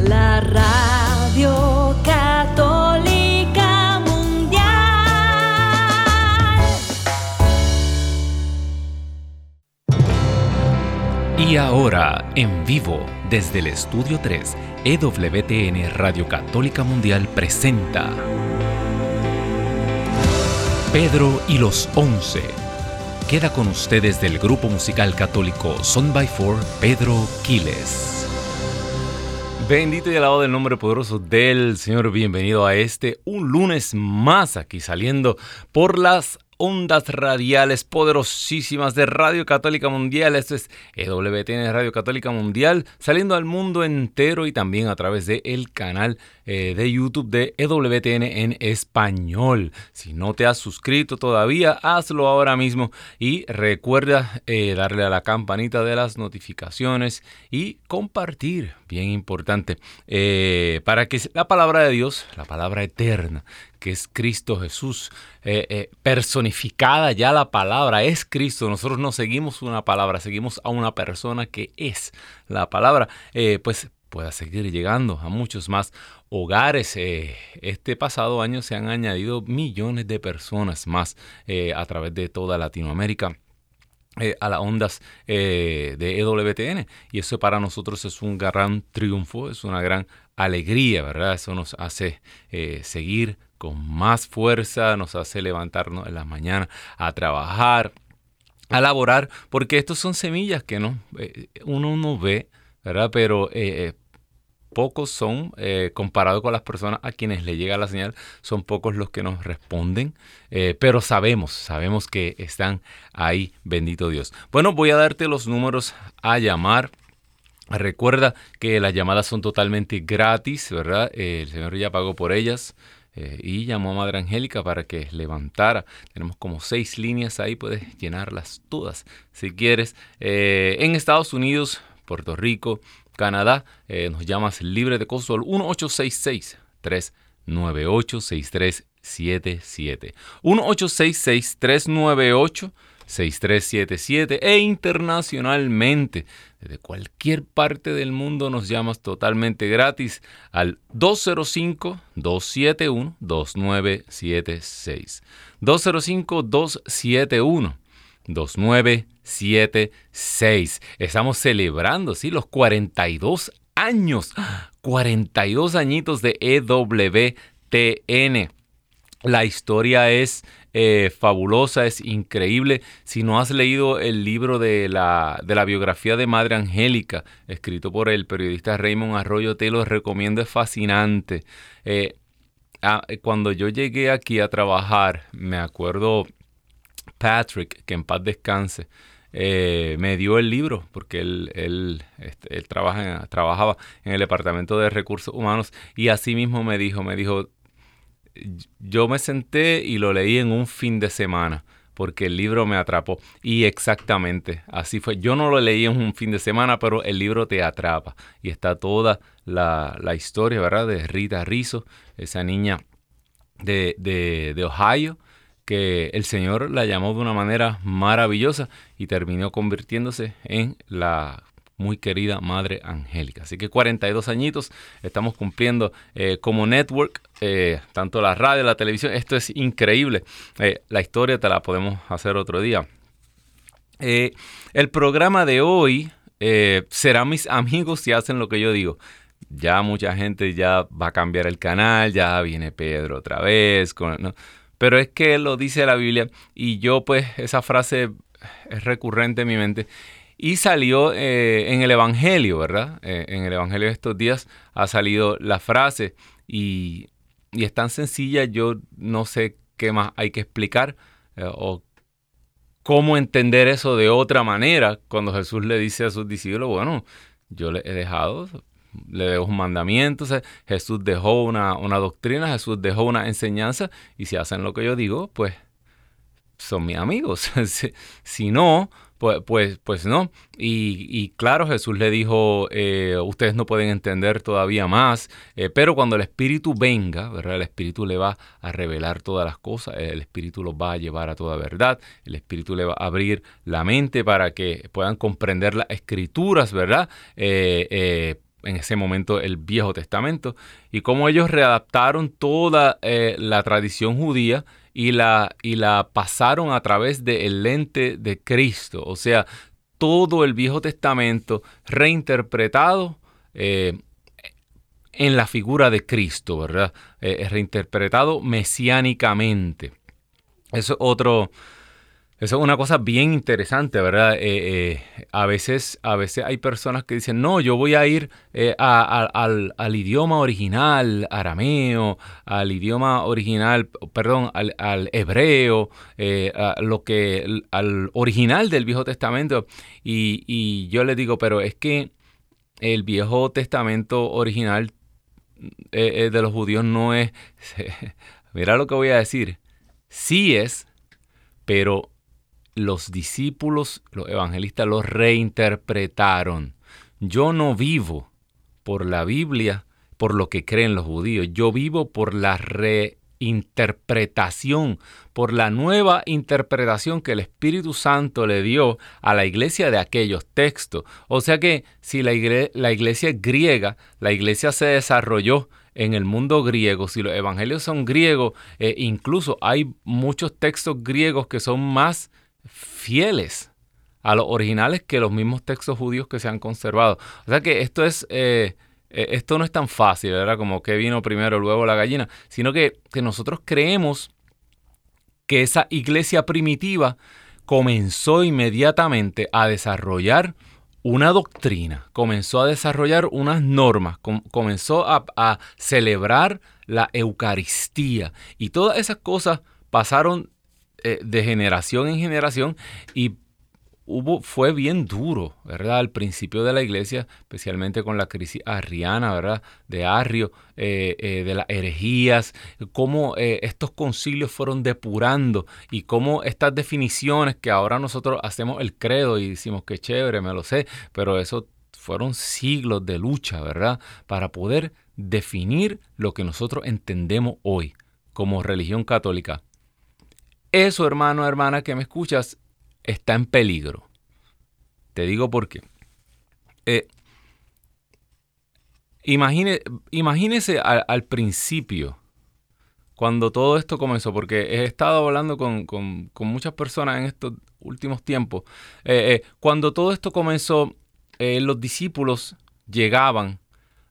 la radio católica mundial. Y ahora, en vivo, desde el Estudio 3, EWTN Radio Católica Mundial presenta Pedro y los Once. Queda con ustedes del grupo musical católico Son by Four, Pedro Quiles. Bendito y alabado el nombre poderoso del Señor. Bienvenido a este, un lunes más aquí saliendo por las ondas radiales poderosísimas de Radio Católica Mundial. Esto es EWTN Radio Católica Mundial, saliendo al mundo entero y también a través del el canal eh, de YouTube de EWTN en español. Si no te has suscrito todavía, hazlo ahora mismo y recuerda eh, darle a la campanita de las notificaciones y compartir, bien importante, eh, para que la palabra de Dios, la palabra eterna, que es Cristo Jesús, personificada ya la palabra, es Cristo. Nosotros no seguimos una palabra, seguimos a una persona que es la palabra. pues pueda seguir llegando a muchos más hogares. Eh, este pasado año se han añadido millones de personas más eh, a través de toda Latinoamérica. Eh, a las ondas de EWTN y eso para nosotros es un gran triunfo, es una gran alegría, ¿verdad? Eso nos hace seguir con más fuerza, nos hace levantarnos en la mañana a trabajar, a laborar, porque estos son semillas que no, uno no ve, ¿verdad? Pero pocos son, eh, comparado con las personas a quienes le llega la señal, son pocos los que nos responden, eh, pero sabemos, sabemos que están ahí, bendito Dios. Bueno, voy a darte los números a llamar. Recuerda que las llamadas son totalmente gratis, ¿verdad? Eh, el Señor ya pagó por ellas. Y llamó a Madre Angélica para que levantara. Tenemos como seis líneas ahí, puedes llenarlas todas si quieres. en Estados Unidos, Puerto Rico, Canadá, eh, nos llamas libre de costo al 1866 398 6377 1866 398 6377 e internacionalmente desde cualquier parte del mundo nos llamas totalmente gratis al 205 271 2976 205 271 2976. Estamos celebrando, sí, los 42 años, 42 añitos de EWTN. La historia es eh, fabulosa, es increíble. Si no has leído el libro de la, de la biografía de Madre Angélica, escrito por el periodista Raymond Arroyo, te lo recomiendo, es fascinante. Eh, cuando yo llegué aquí a trabajar, me acuerdo Patrick, que en paz descanse, eh, me dio el libro, porque él, él, este, trabaja trabajaba en el Departamento de Recursos Humanos y así mismo me dijo, me dijo, yo me senté y lo leí en un fin de semana porque el libro me atrapó. Y exactamente, así fue. Yo no lo leí en un fin de semana, pero el libro te atrapa. Y está toda la, historia, ¿verdad? De Rita Rizzo, esa niña de, de, de Ohio, que el Señor la llamó de una manera maravillosa y terminó convirtiéndose en la muy querida Madre Angélica. Así que 42 añitos estamos cumpliendo eh, como network, eh, tanto la radio, la televisión. Esto es increíble. Eh, la historia te la podemos hacer otro día. el programa de hoy será mis amigos si hacen lo que yo digo. Ya mucha gente ya va a cambiar el canal, ya viene Pedro otra vez. Pero es que lo dice la Biblia y yo pues esa frase es recurrente en mi mente. Y salió eh, en el Evangelio, ¿verdad? Eh, en el Evangelio de estos días ha salido la frase y, es tan sencilla, yo no sé qué más hay que explicar eh, o cómo entender eso de otra manera cuando Jesús le dice a sus discípulos, bueno, yo le he dejado le dejo un mandamiento, Jesús dejó una, doctrina, Jesús dejó una enseñanza y si hacen lo que yo digo, pues son mis amigos. si, no, Pues, pues, pues no. Y, claro, Jesús le dijo, eh, ustedes no pueden entender todavía más, eh, pero cuando el Espíritu venga, ¿verdad? El Espíritu le va a revelar todas las cosas, el Espíritu los va a llevar a toda verdad, el Espíritu le va a abrir la mente para que puedan comprender las escrituras, ¿verdad? Eh, en ese momento el Viejo Testamento, y cómo ellos readaptaron toda la tradición judía y la, y la pasaron a través del lente de Cristo. O sea, todo el Viejo Testamento reinterpretado eh, en la figura de Cristo, ¿verdad? Eh, reinterpretado mesiánicamente. Eso es otro, eso es una cosa bien interesante, ¿verdad? Eh, eh, a, veces, a veces hay personas que dicen, no, yo voy a ir eh, al, idioma original, arameo, al idioma original, perdón, al, hebreo, lo que, al original del Viejo Testamento. Y, y yo le digo, pero es que el Viejo Testamento original de los judíos no es, mira lo que voy a decir, sí es, pero los discípulos, los evangelistas, lo reinterpretaron. Yo no vivo por la Biblia, por lo que creen los judíos. Yo vivo por la reinterpretación, por la nueva interpretación que el Espíritu Santo le dio a la iglesia de aquellos textos. O sea que si la, iglesia, es griega, la iglesia se desarrolló en el mundo griego, si los evangelios son griegos, eh, incluso hay muchos textos griegos que son más fieles a los originales que los mismos textos judíos que se han conservado. O sea que esto es... Eh, eh, esto no es tan fácil, ¿verdad? Como que vino primero, luego la gallina, sino que, que nosotros creemos que esa iglesia primitiva comenzó inmediatamente a desarrollar una doctrina, comenzó a desarrollar unas normas, comenzó a, a, celebrar la Eucaristía y todas esas cosas pasaron eh, de generación en generación y hubo, fue bien duro, ¿verdad? Al principio de la iglesia, especialmente con la crisis arriana, ¿verdad? De Arrio, eh, eh, de las herejías, cómo estos concilios fueron depurando y cómo estas definiciones que ahora nosotros hacemos el credo y decimos que chévere, me lo sé, pero eso fueron siglos de lucha, ¿verdad? Para poder definir lo que nosotros entendemos hoy como religión católica. Eso, hermano, hermana, que me escuchas, está en peligro. Te digo por qué. Eh, imagínese al, principio, cuando todo esto comenzó, porque he estado hablando con, muchas personas en estos últimos tiempos, eh, eh, cuando todo esto comenzó, los discípulos llegaban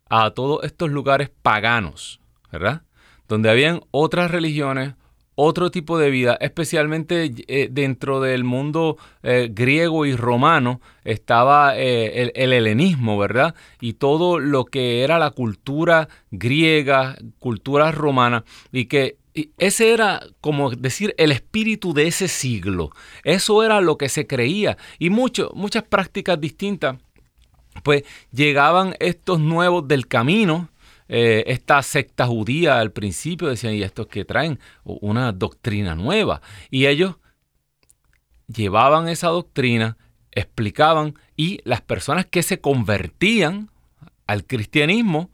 a todos estos lugares paganos, ¿verdad? Donde habían otras religiones, otro tipo de vida, especialmente eh, dentro del mundo eh, griego y romano estaba eh, el, helenismo, ¿verdad? Y todo lo que era la cultura griega, cultura romana, y que ese era como decir el espíritu de ese siglo. Eso era lo que se creía. Y muchas prácticas distintas, pues llegaban estos nuevos del camino, eh, esta secta judía al principio decían, y estos que traen una doctrina nueva. Y ellos llevaban esa doctrina, explicaban, y las personas que se convertían al cristianismo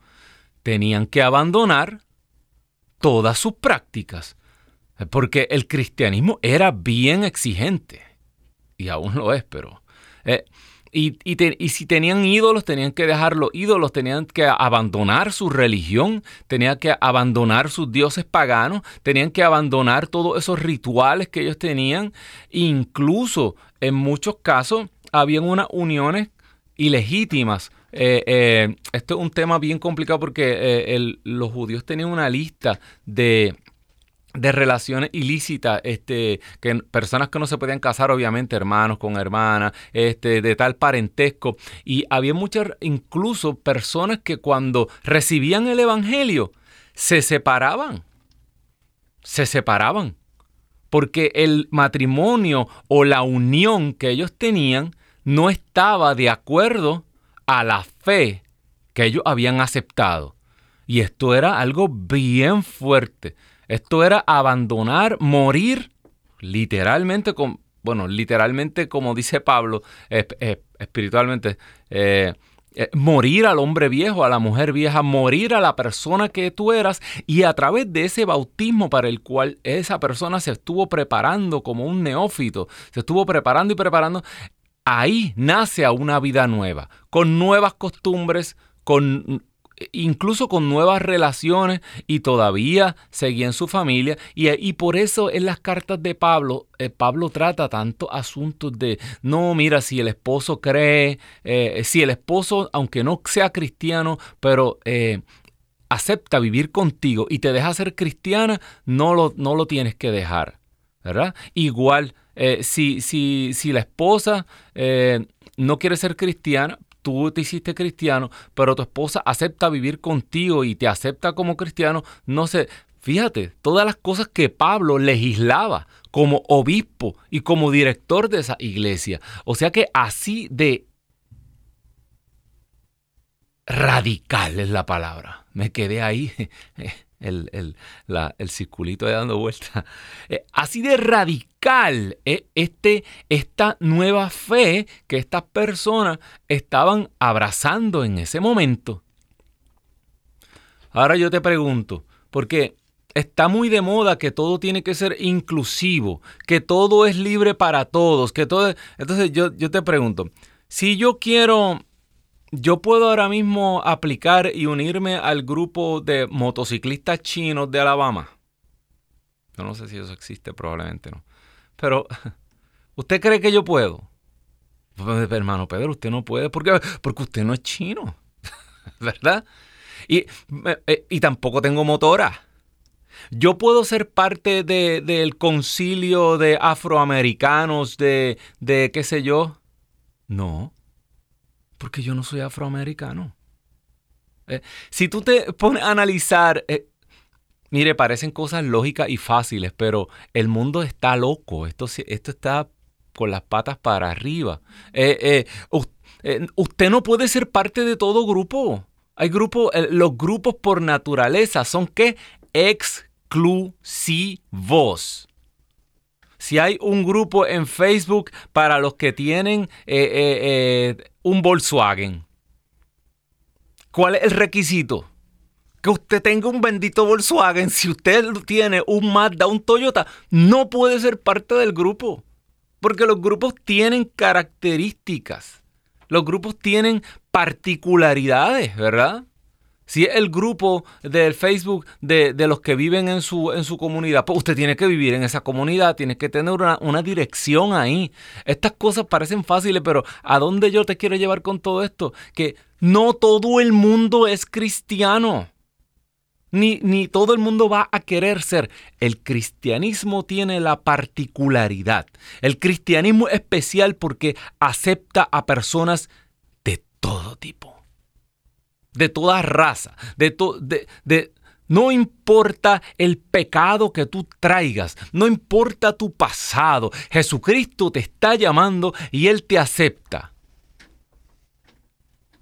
tenían que abandonar todas sus prácticas, porque el cristianismo era bien exigente, y aún lo es, pero... Eh, y, si tenían ídolos, tenían que dejar los ídolos, tenían que abandonar su religión, tenían que abandonar sus dioses paganos, tenían que abandonar todos esos rituales que ellos tenían. Incluso en muchos casos habían unas uniones ilegítimas. Eh, eh, esto es un tema bien complicado porque eh, los judíos tenían una lista de de relaciones ilícitas, este, que personas que no se podían casar, obviamente, hermanos con hermanas, este, de tal parentesco. Y había muchas, incluso personas que cuando recibían el Evangelio, se separaban. Se separaban. Porque el matrimonio o la unión que ellos tenían no estaba de acuerdo a la fe que ellos habían aceptado. Y esto era algo bien fuerte. Esto era abandonar, morir, literalmente bueno, literalmente como dice Pablo, espiritualmente, eh, eh, morir al hombre viejo, a la mujer vieja, morir a la persona que tú eras y a través de ese bautismo para el cual esa persona se estuvo preparando como un neófito, se estuvo preparando y preparando, ahí nace a una vida nueva, con nuevas costumbres, con incluso con nuevas relaciones y todavía seguía en su familia y, por eso en las cartas de Pablo, eh, Pablo trata tanto asuntos de, no, mira, si el esposo cree, eh, si el esposo, aunque no sea cristiano, pero... Eh, acepta vivir contigo y te deja ser cristiana, no lo, no lo tienes que dejar, ¿verdad? Igual, si, si, si, la esposa no quiere ser cristiana, tú te hiciste cristiano, pero tu esposa acepta vivir contigo y te acepta como cristiano, no sé, fíjate, todas las cosas que Pablo legislaba como obispo y como director de esa iglesia. O sea que así de radical es la palabra. Me quedé ahí. el, el, el circulito de dando vuelta. Eh, así de radical eh, este, esta nueva fe que estas personas estaban abrazando en ese momento. Ahora yo te pregunto, porque está muy de moda que todo tiene que ser inclusivo, que todo es libre para todos, que todo... Entonces yo, yo te pregunto, si yo quiero yo puedo ahora mismo aplicar y unirme al grupo de motociclistas chinos de Alabama. Yo no sé si eso existe, probablemente no. Pero, ¿usted cree que yo puedo? Pues, hermano Pedro, usted no puede porque, porque usted no es chino, ¿verdad? Y, eh, y tampoco tengo motora. Yo puedo ser parte del concilio de afroamericanos, de, de qué sé yo. No. Porque yo no soy afroamericano. Eh, si tú te pones a analizar, eh, mire, parecen cosas lógicas y fáciles, pero el mundo está loco. Esto, esto está con las patas para arriba. Eh, usted no puede ser parte de todo grupo. Hay grupos, los grupos por naturaleza son que exclusivos si hay un grupo en Facebook para los que tienen un Volkswagen, ¿cuál es el requisito? Que usted tenga un bendito Volkswagen. Si usted tiene un Mazda, un Toyota, no puede ser parte del grupo. Porque los grupos tienen características. Los grupos tienen particularidades, ¿verdad? Si es el grupo del Facebook de, los que viven en su, en su comunidad, pues usted tiene que vivir en esa comunidad, tiene que tener una, una dirección ahí. Estas cosas parecen fáciles, pero ¿a dónde yo te quiero llevar con todo esto? Que no todo el mundo es cristiano. Ni, ni, todo el mundo va a querer ser. El cristianismo tiene la particularidad. El cristianismo es especial porque acepta a personas de todo tipo de toda raza, de, de, de no importa el pecado que tú traigas, no importa tu pasado, Jesucristo te está llamando y Él te acepta.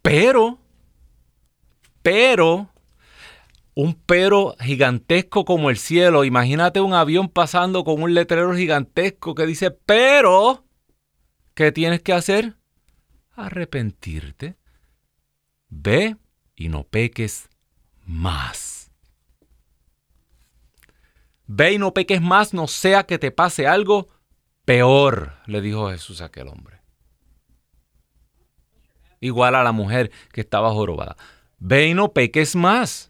Pero, pero, un pero gigantesco como el cielo, imagínate un avión pasando con un letrero gigantesco que dice, pero, ¿qué tienes que hacer? Arrepentirte. Ve y no peques más. Ve y no peques más, no sea que te pase algo peor, le dijo Jesús a aquel hombre. Igual a la mujer que estaba jorobada. Ve y no peques más.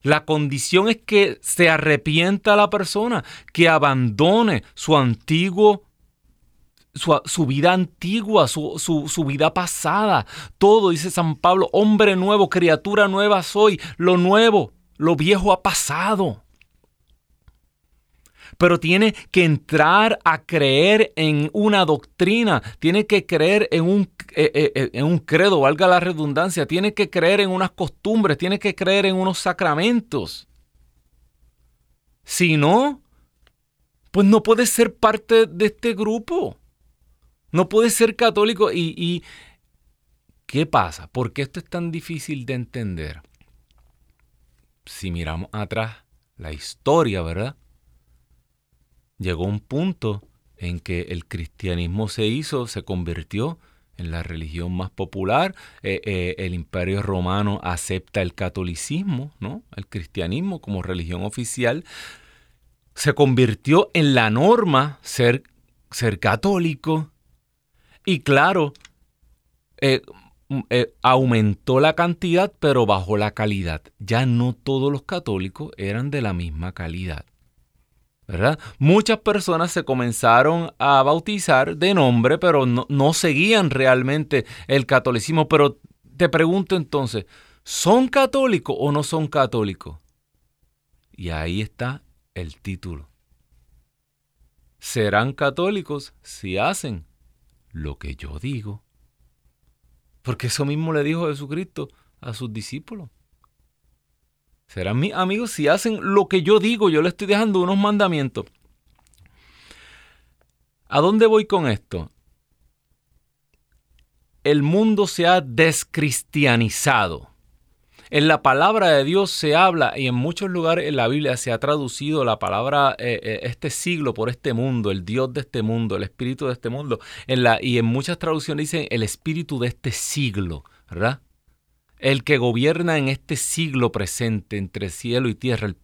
La condición es que se arrepienta la persona, que abandone su antiguo su, vida antigua, su, vida pasada. Todo, dice San Pablo, hombre nuevo, criatura nueva soy. Lo nuevo, lo viejo ha pasado. Pero tiene que entrar a creer en una doctrina, tiene que creer en un, eh, eh, eh, en un credo, valga la redundancia, tiene que creer en unas costumbres, tiene que creer en unos sacramentos. Si no, pues no puede ser parte de este grupo. No puedes ser católico y, ¿qué pasa? ¿Por qué esto es tan difícil de entender? Si miramos atrás la historia, ¿verdad? Llegó un punto en que el cristianismo se hizo, se convirtió en la religión más popular. Eh, eh, el imperio romano acepta el catolicismo, ¿no? el cristianismo como religión oficial. Se convirtió en la norma ser, ser católico. Y claro, eh, aumentó la cantidad, pero bajó la calidad. Ya no todos los católicos eran de la misma calidad. Muchas personas se comenzaron a bautizar de nombre, pero no, seguían realmente el catolicismo. Pero te pregunto entonces, ¿son católicos o no son católicos? Y ahí está el título. Serán católicos si hacen lo que yo digo. Porque eso mismo le dijo Jesucristo a sus discípulos. Serán mis amigos si hacen lo que yo digo. Yo le estoy dejando unos mandamientos. ¿A dónde voy con esto? El mundo se ha descristianizado. En la palabra de Dios se habla y en muchos lugares en la Biblia se ha traducido la palabra eh, eh, este siglo por este mundo, el Dios de este mundo, el espíritu de este mundo. En la, y en muchas traducciones dicen el espíritu de este siglo, ¿verdad? el que gobierna en este siglo presente entre cielo y tierra, el,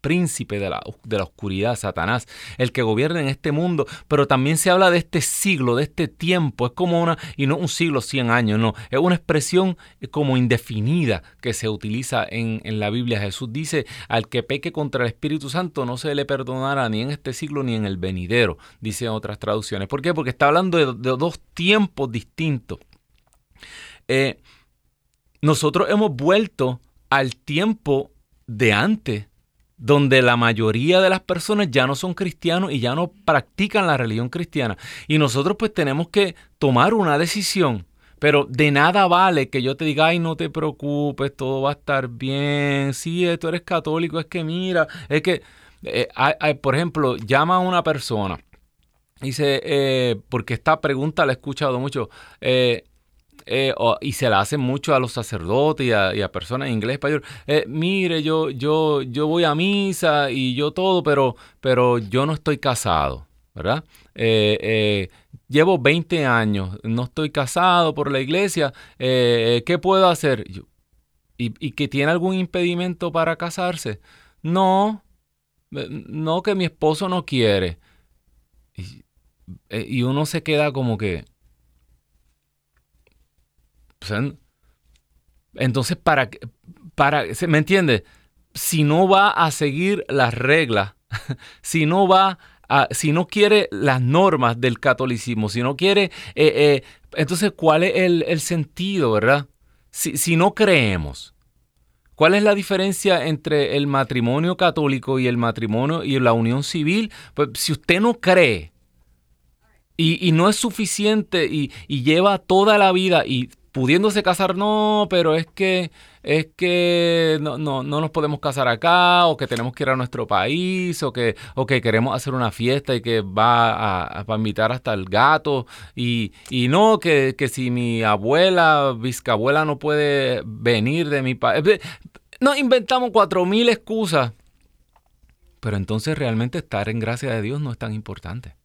príncipe de la, de la, oscuridad, Satanás, el que gobierna en este mundo, pero también se habla de este siglo, de este tiempo, es como una, y no un siglo, 100 años, no, es una expresión como indefinida que se utiliza en, la Biblia. Jesús dice, al que peque contra el Espíritu Santo no se le perdonará ni en este siglo ni en el venidero, dicen otras traducciones. ¿Por qué? Porque está hablando de, dos tiempos distintos. Eh, nosotros hemos vuelto al tiempo de antes, donde la mayoría de las personas ya no son cristianos y ya no practican la religión cristiana. Y nosotros pues tenemos que tomar una decisión. Pero de nada vale que yo te diga, ay, no te preocupes, todo va a estar bien. Sí, tú eres católico, es que mira, es que, eh, por ejemplo, llama a una persona. Dice, eh, porque esta pregunta la he escuchado mucho. Eh, eh, y se la hacen mucho a los sacerdotes y a, personas en inglés español. Eh, mire, yo, yo, yo voy a misa y yo todo, pero, pero yo no estoy casado, ¿verdad? Eh, llevo 20 años, no estoy casado por la iglesia, ¿qué puedo hacer? ¿Y, que tiene algún impedimento para casarse? No, no que mi esposo no quiere. y uno se queda como que, entonces, para, para, ¿me entiende? Si no va a seguir las reglas, si no va a, si no quiere las normas del catolicismo, si no quiere, eh, eh, entonces, ¿cuál es el, sentido, verdad? Si, si, no creemos, ¿cuál es la diferencia entre el matrimonio católico y el matrimonio y la unión civil? Pues si usted no cree y, no es suficiente y, y lleva toda la vida y pudiéndose casar, no, pero es que es que no, no, no, nos podemos casar acá, o que tenemos que ir a nuestro país, o que, o que queremos hacer una fiesta y que va a, invitar hasta el gato, y, y no, que, que, si mi abuela, bisabuela no puede venir de mi país. Nos inventamos cuatro mil excusas. Pero entonces realmente estar en gracia de Dios no es tan importante.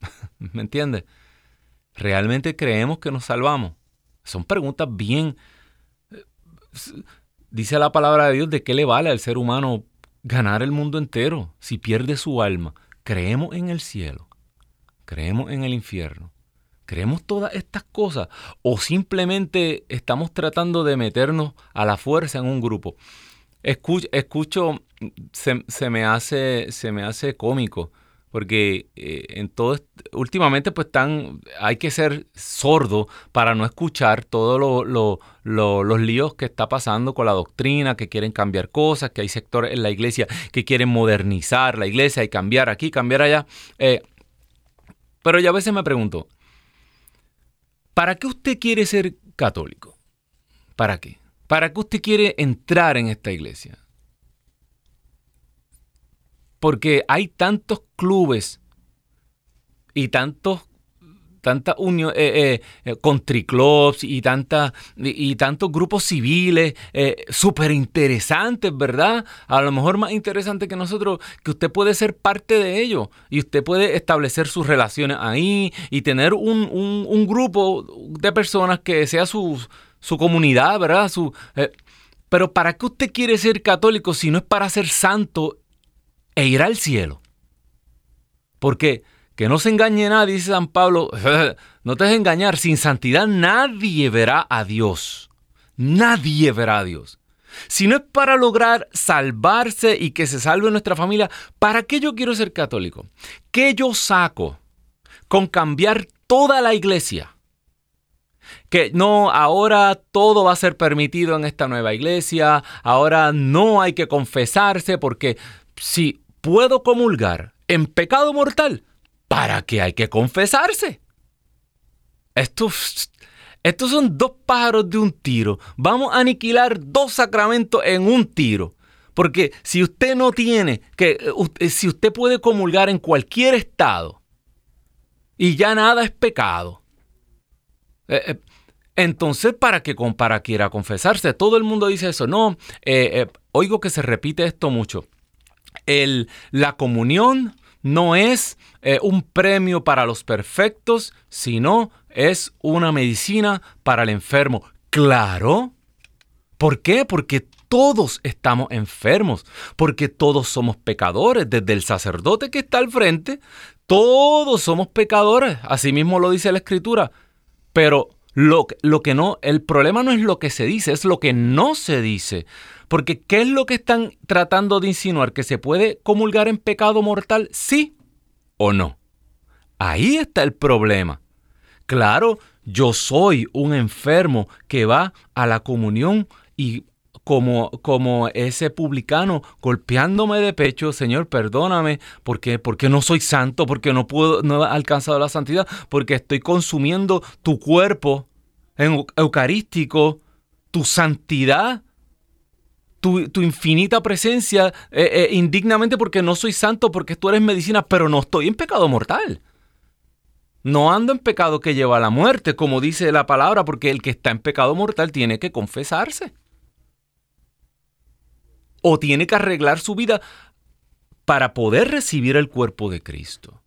¿Me entiendes? ¿Realmente creemos que nos salvamos? Son preguntas bien... Eh, dice la palabra de Dios de qué le vale al ser humano ganar el mundo entero si pierde su alma. ¿Creemos en el cielo? ¿Creemos en el infierno? ¿Creemos todas estas cosas? ¿O simplemente estamos tratando de meternos a la fuerza en un grupo? Escucho, se, me hace, se me hace cómico porque eh, en todo últimamente pues están hay que ser sordo para no escuchar todos los líos que está pasando con la doctrina, que quieren cambiar cosas, que hay sectores en la iglesia que quieren modernizar la iglesia y cambiar aquí, cambiar allá. Eh, pero yo a veces me pregunto, ¿para qué usted quiere ser católico? ¿Para qué? ¿Para qué usted quiere entrar en esta iglesia? Porque hay tantos clubes y tantos, tantas unión, eh, eh, country clubs y, tanta, y, tantos grupos civiles súper interesantes, ¿verdad? A lo mejor más interesante que nosotros, que usted puede ser parte de ello y usted puede establecer sus relaciones ahí y tener un, un, grupo de personas que sea su, su comunidad, ¿verdad? Su, pero ¿para qué usted quiere ser católico si no es para ser santo e ir al cielo? Porque que no se engañe nadie, dice San Pablo, no te dejes engañar, sin santidad nadie verá a Dios. Nadie verá a Dios. Si no es para lograr salvarse y que se salve nuestra familia, ¿para qué yo quiero ser católico? ¿Qué yo saco con cambiar toda la iglesia? que no, ahora todo va a ser permitido en esta nueva iglesia, ahora no hay que confesarse porque si puedo comulgar en pecado mortal, ¿para qué hay que confesarse? Estos, estos son dos pájaros de un tiro. Vamos a aniquilar dos sacramentos en un tiro. Porque si usted no tiene, que si usted puede comulgar en cualquier estado y ya nada es pecado, eh, eh, entonces, ¿para qué para quiera confesarse? Todo el mundo dice eso. No, eh, oigo que se repite esto mucho. El, la comunión no es un premio para los perfectos, sino es una medicina para el enfermo. Claro. ¿Por qué? Porque todos estamos enfermos, porque todos somos pecadores, desde el sacerdote que está al frente, todos somos pecadores, así mismo lo dice la escritura. Pero lo, lo, que no, el problema no es lo que se dice, es lo que no se dice. Porque ¿qué es lo que están tratando de insinuar? ¿Que se puede comulgar en pecado mortal? Sí o no. Ahí está el problema. Claro, yo soy un enfermo que va a la comunión y como, como ese publicano golpeándome de pecho, Señor, perdóname, porque, porque no soy santo, porque no puedo, no he alcanzado la santidad, porque estoy consumiendo tu cuerpo en eucarístico, tu santidad, tu, infinita presencia, eh, eh, indignamente porque no soy santo, porque tú eres medicina, pero no estoy en pecado mortal. No ando en pecado que lleva a la muerte, como dice la palabra, porque el que está en pecado mortal tiene que confesarse o tiene que arreglar su vida para poder recibir el cuerpo de Cristo.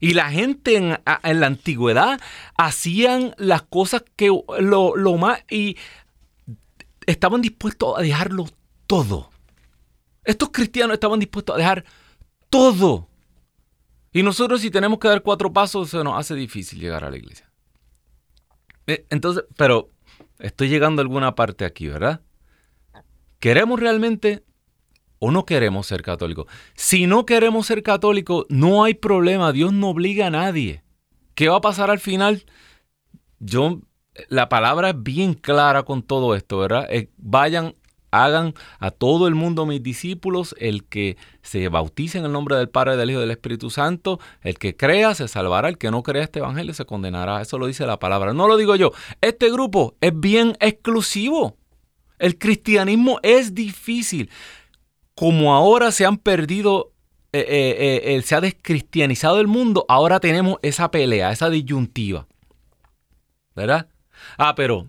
Y la gente en, la antigüedad hacían las cosas que lo, lo más y estaban dispuestos a dejarlo todo. Estos cristianos estaban dispuestos a dejar todo. Y nosotros si tenemos que dar cuatro pasos se nos hace difícil llegar a la iglesia. Eh, entonces, pero estoy llegando a alguna parte aquí, ¿verdad? ¿Queremos realmente o no queremos ser católicos? Si no queremos ser católicos, no hay problema. Dios no obliga a nadie. ¿Qué va a pasar al final? Yo, la palabra es bien clara con todo esto, ¿verdad? Eh, vayan, hagan a todo el mundo mis discípulos, el que se bautice en el nombre del Padre, del Hijo y del Espíritu Santo, el que crea se salvará, el que no crea este evangelio se condenará. Eso lo dice la palabra. No lo digo yo. Este grupo es bien exclusivo. El cristianismo es difícil. Como ahora se han perdido, eh, eh, se ha descristianizado el mundo, ahora tenemos esa pelea, esa disyuntiva. ¿Verdad? Ah, pero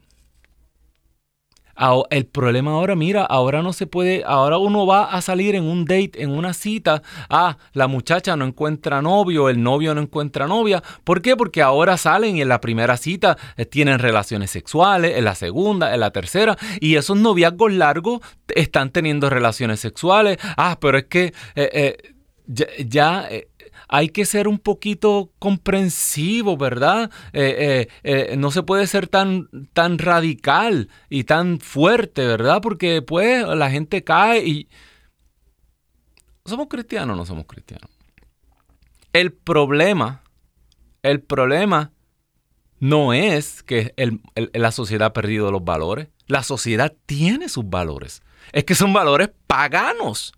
el problema ahora, mira, ahora no se puede, ahora uno va a salir en un date, en una cita. Ah, la muchacha no encuentra novio, el novio no encuentra novia. ¿Por qué? Porque ahora salen y en la primera cita eh, tienen relaciones sexuales, en la segunda, en la tercera, y esos noviazgos largos están teniendo relaciones sexuales. Ah, pero es que eh, eh, ya, hay que ser un poquito comprensivo, ¿verdad? Eh, eh, eh, no se puede ser tan, tan radical y tan fuerte, ¿verdad? Porque pues la gente cae y... ¿Somos cristianos o no somos cristianos? El problema, el problema no es que la sociedad ha perdido los valores. La sociedad tiene sus valores. Es que son valores paganos.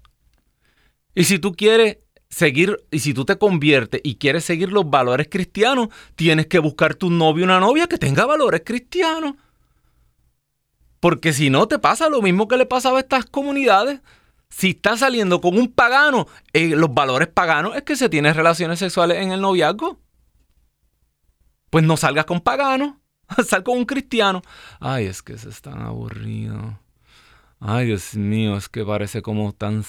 Y si tú quieres seguir, y si tú te conviertes y quieres seguir los valores cristianos, tienes que buscar tu novio una novia que tenga valores cristianos. Porque si no, te pasa lo mismo que le pasaba a estas comunidades. Si estás saliendo con un pagano, eh, los valores paganos es que se tienen relaciones sexuales en el noviazgo. Pues no salgas con pagano, sal con un cristiano. Ay, es que es tan aburrido. Ay, Dios mío, es que parece como tan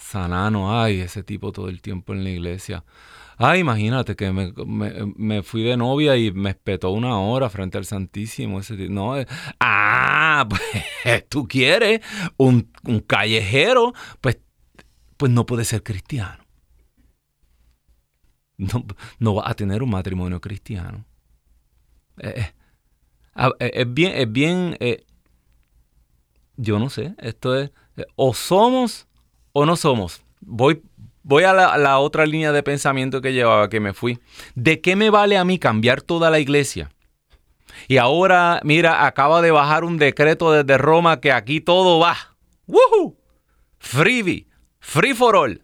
sanano. Ay, ese tipo todo el tiempo en la iglesia. Ay, imagínate que me, fui de novia y me espetó una hora frente al Santísimo. No, eh, ah, pues tú quieres un, callejero, pues, pues no puede ser cristiano. No, no va a tener un matrimonio cristiano. Eh, eh, es bien, es bien, yo no sé, esto es, o somos o no somos. Voy Voy a la, otra línea de pensamiento que llevaba, que me fui. ¿De qué me vale a mí cambiar toda la iglesia? Y ahora, mira, acaba de bajar un decreto desde Roma que aquí todo va. ¡Woohoo! Freebie, free for all.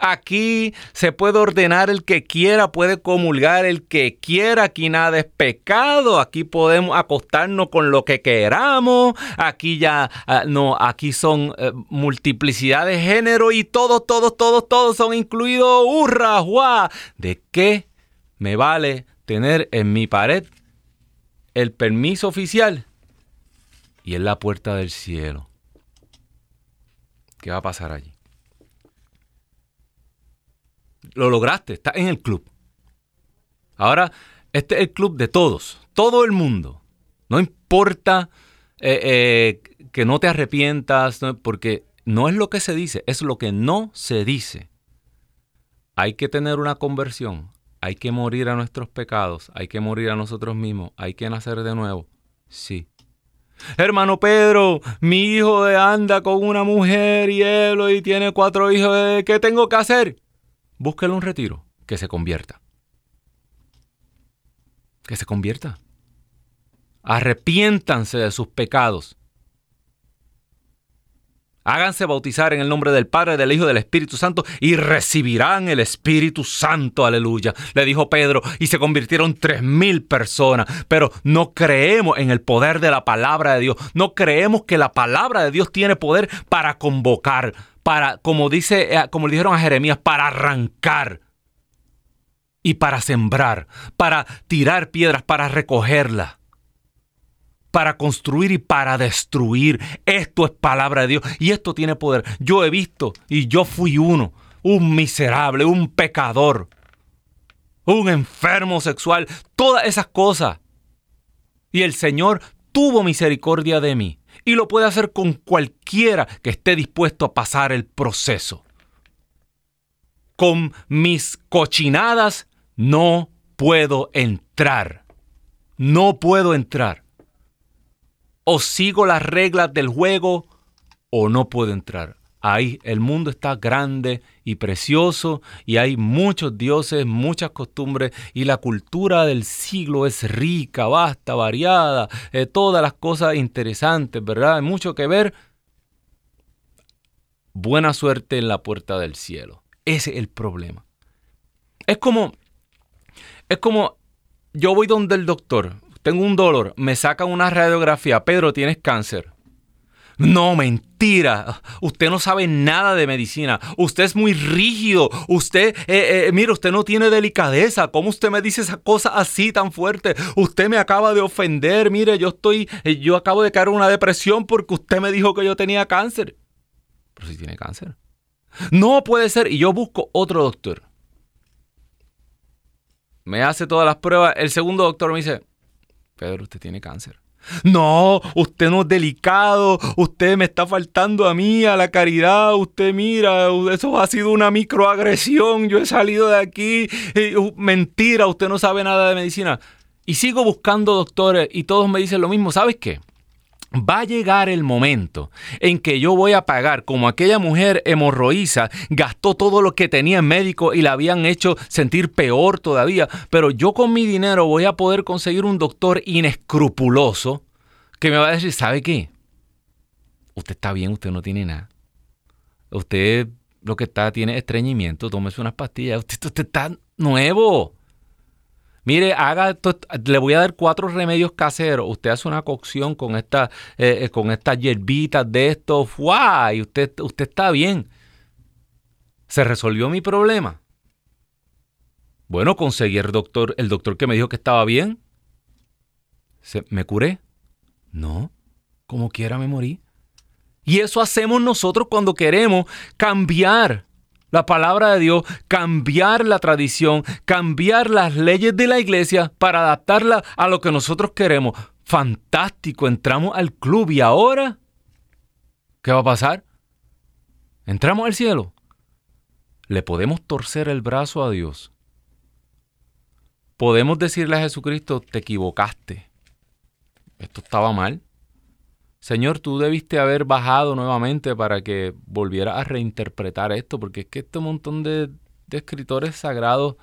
Aquí se puede ordenar el que quiera, puede comulgar el que quiera, aquí nada es pecado, aquí podemos acostarnos con lo que queramos, aquí ya ah, no, aquí son eh, multiplicidad de género y todos, todos, todos, todos son incluidos. ¡Hurra! ¡Juá! ¿De qué me vale tener en mi pared el permiso oficial? Y en la puerta del cielo. ¿Qué va a pasar allí? Lo lograste, estás en el club. Ahora, este es el club de todos, todo el mundo. No importa eh, eh, que no te arrepientas, porque no es lo que se dice, es lo que no se dice. Hay que tener una conversión, hay que morir a nuestros pecados, hay que morir a nosotros mismos, hay que nacer de nuevo. Sí. Hermano Pedro, mi hijo anda con una mujer y él y tiene cuatro hijos. ¿Qué tengo que hacer? Búsquele un retiro, que se convierta. Que se convierta. Arrepiéntanse de sus pecados. Háganse bautizar en el nombre del Padre, del Hijo y del Espíritu Santo y recibirán el Espíritu Santo. Aleluya. Le dijo Pedro y se convirtieron tres mil personas. Pero no creemos en el poder de la palabra de Dios. No creemos que la palabra de Dios tiene poder para convocar para, como, dice, eh, como le dijeron a Jeremías, para arrancar y para sembrar, para tirar piedras, para recogerlas, para construir y para destruir. Esto es palabra de Dios y esto tiene poder. Yo he visto y yo fui uno, un miserable, un pecador, un enfermo sexual, todas esas cosas. Y el Señor tuvo misericordia de mí y lo puede hacer con cualquiera que esté dispuesto a pasar el proceso. Con mis cochinadas no puedo entrar. No puedo entrar. O sigo las reglas del juego o no puedo entrar. Ahí el mundo está grande y precioso y hay muchos dioses, muchas costumbres y la cultura del siglo es rica, vasta, variada, eh, todas las cosas interesantes, ¿verdad? Hay mucho que ver. Buena suerte en la puerta del cielo. Ese es el problema. Es como, es como, yo voy donde el doctor, tengo un dolor, me sacan una radiografía, Pedro, tienes cáncer. No, mentira. Usted no sabe nada de medicina. Usted es muy rígido. Usted, eh, eh, mire, usted no tiene delicadeza. ¿Cómo usted me dice esa cosa así tan fuerte? Usted me acaba de ofender. Mire, yo estoy, eh, yo acabo de caer en una depresión porque usted me dijo que yo tenía cáncer. Pero si tiene cáncer. No puede ser. Y yo busco otro doctor. Me hace todas las pruebas. El segundo doctor me dice, Pedro, usted tiene cáncer. No, usted no es delicado, usted me está faltando a mí, a la caridad, usted mira, eso ha sido una microagresión, yo he salido de aquí, uh, mentira, usted no sabe nada de medicina. Y sigo buscando doctores y todos me dicen lo mismo, ¿sabes qué? Va a llegar el momento en que yo voy a pagar como aquella mujer hemorroísa gastó todo lo que tenía en médico y la habían hecho sentir peor todavía, pero yo con mi dinero voy a poder conseguir un doctor inescrupuloso que me va a decir, ¿sabe qué? Usted está bien, usted no tiene nada. Usted lo que está tiene estreñimiento, tómese unas pastillas, usted, usted está nuevo. Mire, haga le voy a dar cuatro remedios caseros. Usted hace una cocción con esta, eh, eh, con estas hierbitas de esto, ¡fua! y usted, usted está bien. ¿Se resolvió mi problema? Bueno, conseguí el doctor, el doctor que me dijo que estaba bien. ¿Me curé? No, como quiera me morí. Y eso hacemos nosotros cuando queremos cambiar la palabra de Dios, cambiar la tradición, cambiar las leyes de la iglesia para adaptarla a lo que nosotros queremos. Fantástico, entramos al club y ahora, ¿qué va a pasar? Entramos al cielo. Le podemos torcer el brazo a Dios. Podemos decirle a Jesucristo, te equivocaste. Esto estaba mal. Señor, tú debiste haber bajado nuevamente para que volviera a reinterpretar esto, porque es que este montón de, escritores sagrados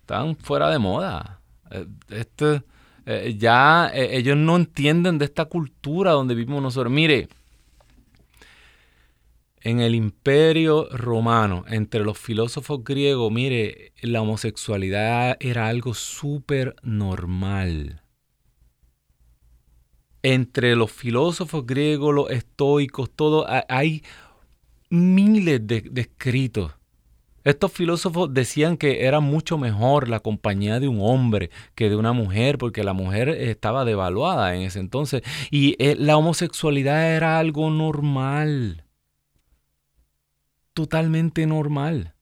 están fuera de moda. Eh, este, eh, ya eh, ellos no entienden de esta cultura donde vivimos nosotros. Mire, en el imperio romano, entre los filósofos griegos, mire, la homosexualidad era algo súper normal entre los filósofos griegos, los estoicos, todo, hay miles de, escritos. Estos filósofos decían que era mucho mejor la compañía de un hombre que de una mujer, porque la mujer estaba devaluada en ese entonces. Y eh, la homosexualidad era algo normal. Totalmente normal.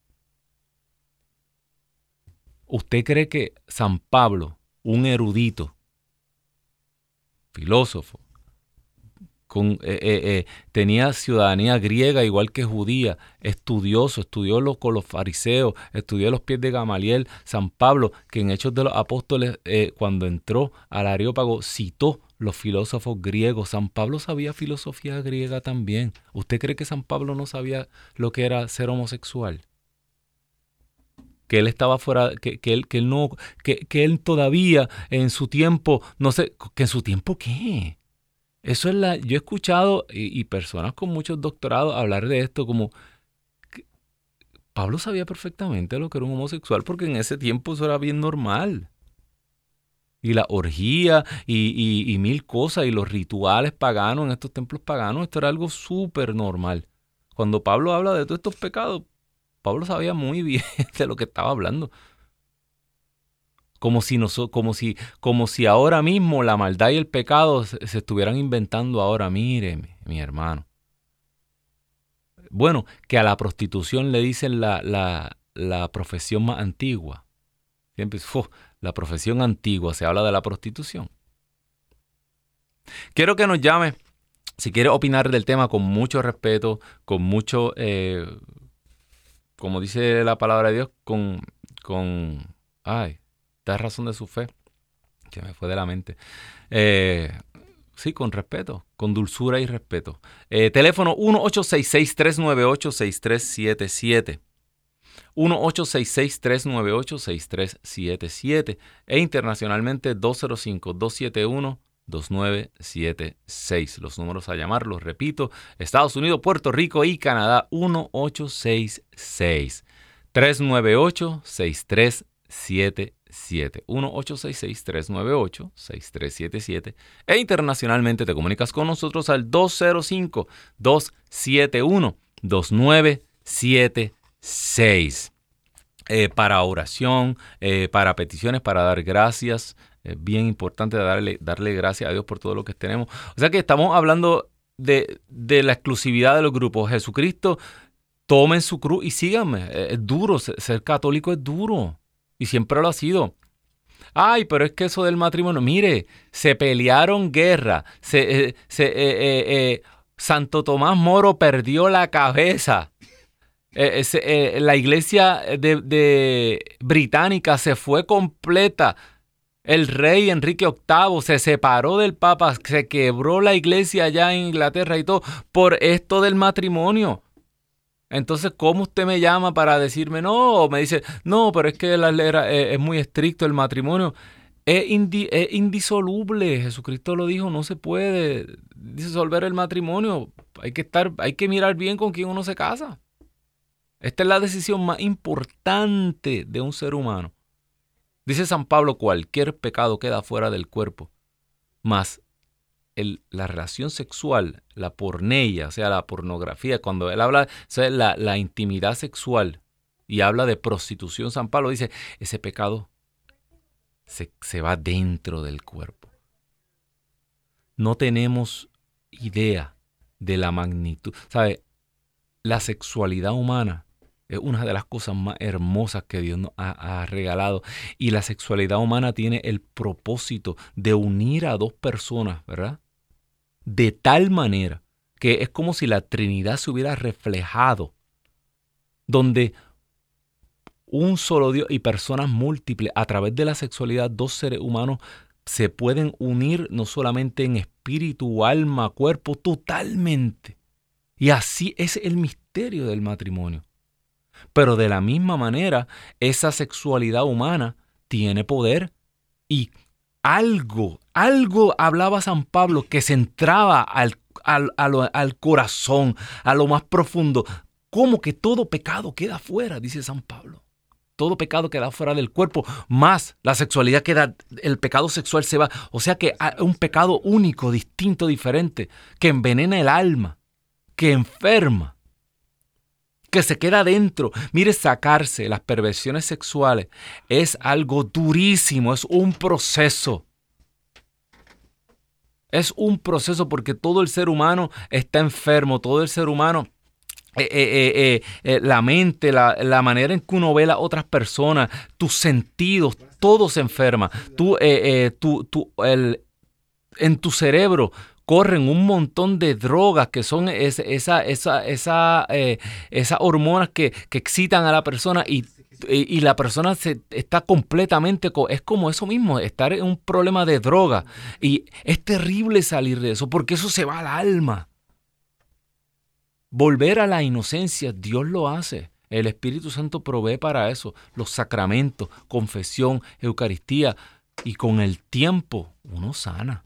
¿Usted cree que San Pablo, un erudito, filósofo, con, eh, eh, eh, tenía ciudadanía griega igual que judía, estudioso, estudió con los fariseos, estudió los pies de Gamaliel, San Pablo, que en Hechos de los Apóstoles, cuando entró al Areópago, citó los filósofos griegos. San Pablo sabía filosofía griega también. ¿Usted cree que San Pablo no sabía lo que era ser homosexual? Que él estaba fuera, que, él, que él no, que, que, él todavía en su tiempo, no sé, que en su tiempo qué. Eso es la, yo he escuchado y, personas con muchos doctorados hablar de esto como Pablo sabía perfectamente lo que era un homosexual porque en ese tiempo eso era bien normal. Y la orgía y, y mil cosas y los rituales paganos en estos templos paganos, esto era algo súper normal. Cuando Pablo habla de todos estos pecados, Pablo sabía muy bien de lo que estaba hablando. Como si, como, si, como si ahora mismo la maldad y el pecado se, estuvieran inventando ahora. Mire, mi, hermano. Bueno, que a la prostitución le dicen la, la, profesión más antigua. Siempre, la profesión antigua, se habla de la prostitución. Quiero que nos llame, si quiere opinar del tema con mucho respeto, con mucho eh, como dice la palabra de Dios, con, con, ay, da razón de su fe, que me fue de la mente. Eh, sí, con respeto, con dulzura y respeto. Eh, teléfono 1-866-398-6377. 1-866-398-6377 e internacionalmente 205-271 2976. Los números a llamar, los repito, Estados Unidos, Puerto Rico y Canadá 1866 398 6377 1866 398 6377 e internacionalmente te comunicas con nosotros al 205 271 2976. para oración, eh, para peticiones, para dar gracias, es bien importante darle, darle gracias a Dios por todo lo que tenemos. O sea que estamos hablando de, la exclusividad de los grupos. Jesucristo, tomen su cruz y síganme. Es duro, ser católico es duro. Y siempre lo ha sido. Ay, pero es que eso del matrimonio, mire, se pelearon guerra, se, eh, eh, eh, Santo Tomás Moro perdió la cabeza. la iglesia de, de, británica se fue completa el rey Enrique VIII se separó del Papa, se quebró la iglesia allá en Inglaterra y todo por esto del matrimonio. Entonces, ¿cómo usted me llama para decirme no? O me dice, no, pero es que ley eh, es muy estricto el matrimonio. Es, es, indisoluble. Jesucristo lo dijo, no se puede disolver el matrimonio. Hay que estar, hay que mirar bien con quién uno se casa. Esta es la decisión más importante de un ser humano. Dice San Pablo, cualquier pecado queda fuera del cuerpo, mas la relación sexual, la porneia, o sea, la pornografía, cuando él habla, o la, intimidad sexual y habla de prostitución, San Pablo dice, ese pecado se, se va dentro del cuerpo. No tenemos idea de la magnitud. ¿Sabe? La sexualidad humana es una de las cosas más hermosas que Dios nos ha, regalado. Y la sexualidad humana tiene el propósito de unir a dos personas, ¿verdad? De tal manera que es como si la Trinidad se hubiera reflejado, donde un solo Dios y personas múltiples, a través de la sexualidad, dos seres humanos se pueden unir no solamente en espíritu, alma, cuerpo, totalmente. Y así es el misterio del matrimonio. Pero de la misma manera, esa sexualidad humana tiene poder y algo, algo hablaba San Pablo que se entraba al, al, corazón, a lo más profundo. Como que todo pecado queda fuera, dice San Pablo. Todo pecado queda fuera del cuerpo, más la sexualidad queda, el pecado sexual se va. O sea que hay un pecado único, distinto, diferente, que envenena el alma, que enferma que se queda dentro. Mire, sacarse las perversiones sexuales es algo durísimo, es un proceso. Es un proceso porque todo el ser humano está enfermo, todo el ser humano eh, eh, eh, la mente, la, manera en que uno ve a otras personas, tus sentidos, todo se enferma. Tú, tú, el, en tu cerebro corren un montón de drogas que son esa, esa, esa, eh, esas hormonas que, excitan a la persona y, y, la persona se, está completamente, es como eso mismo, estar en un problema de droga. Y es terrible salir de eso porque eso se va al alma. Volver a la inocencia, Dios lo hace. El Espíritu Santo provee para eso los sacramentos, confesión, Eucaristía. Y con el tiempo uno sana